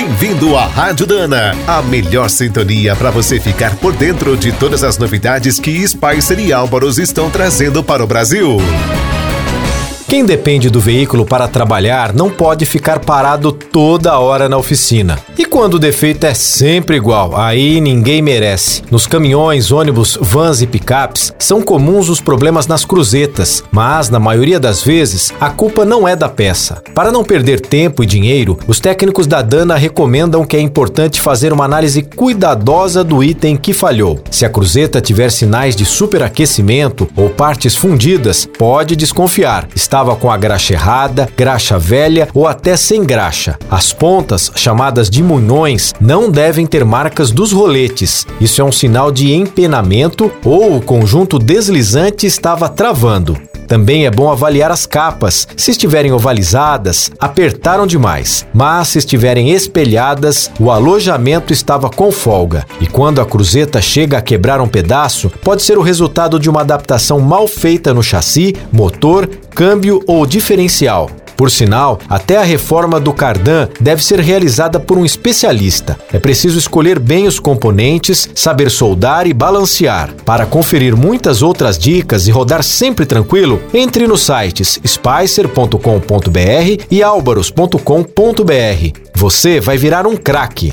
Bem-vindo à Rádio Dana, a melhor sintonia para você ficar por dentro de todas as novidades que Spicer e Álvaros estão trazendo para o Brasil. Quem depende do veículo para trabalhar não pode ficar parado toda hora na oficina. E quando o defeito é sempre igual, aí ninguém merece. Nos caminhões, ônibus, vans e picapes, são comuns os problemas nas cruzetas, mas na maioria das vezes a culpa não é da peça. Para não perder tempo e dinheiro, os técnicos da Dana recomendam que é importante fazer uma análise cuidadosa do item que falhou. Se a cruzeta tiver sinais de superaquecimento ou partes fundidas, pode desconfiar. Está estava com a graxa errada, graxa velha ou até sem graxa. As pontas, chamadas de munhões, não devem ter marcas dos roletes. Isso é um sinal de empenamento ou o conjunto deslizante estava travando. Também é bom avaliar as capas. Se estiverem ovalizadas, apertaram demais. Mas se estiverem espelhadas, o alojamento estava com folga. E quando a cruzeta chega a quebrar um pedaço, pode ser o resultado de uma adaptação mal feita no chassi, motor, câmbio ou diferencial. Por sinal, até a reforma do cardan deve ser realizada por um especialista. É preciso escolher bem os componentes, saber soldar e balancear. Para conferir muitas outras dicas e rodar sempre tranquilo, entre nos sites spicer.com.br e albaros.com.br. Você vai virar um craque.